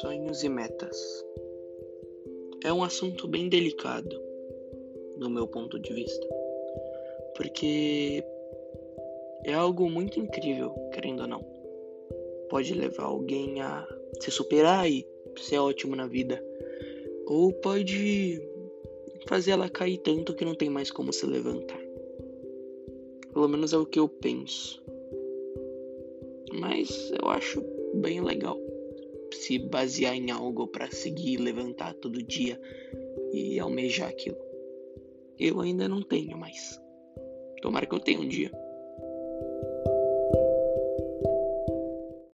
Sonhos e metas. É um assunto bem delicado, no meu ponto de vista, porque é algo muito incrível, querendo ou não. Pode levar alguém a se superar e ser ótimo na vida, ou pode fazer ela cair tanto que não tem mais como se levantar. Pelo menos é o que eu penso. Mas eu acho bem legal se basear em algo para seguir, levantar todo dia e almejar aquilo. Eu ainda não tenho, mas tomara que eu tenha um dia.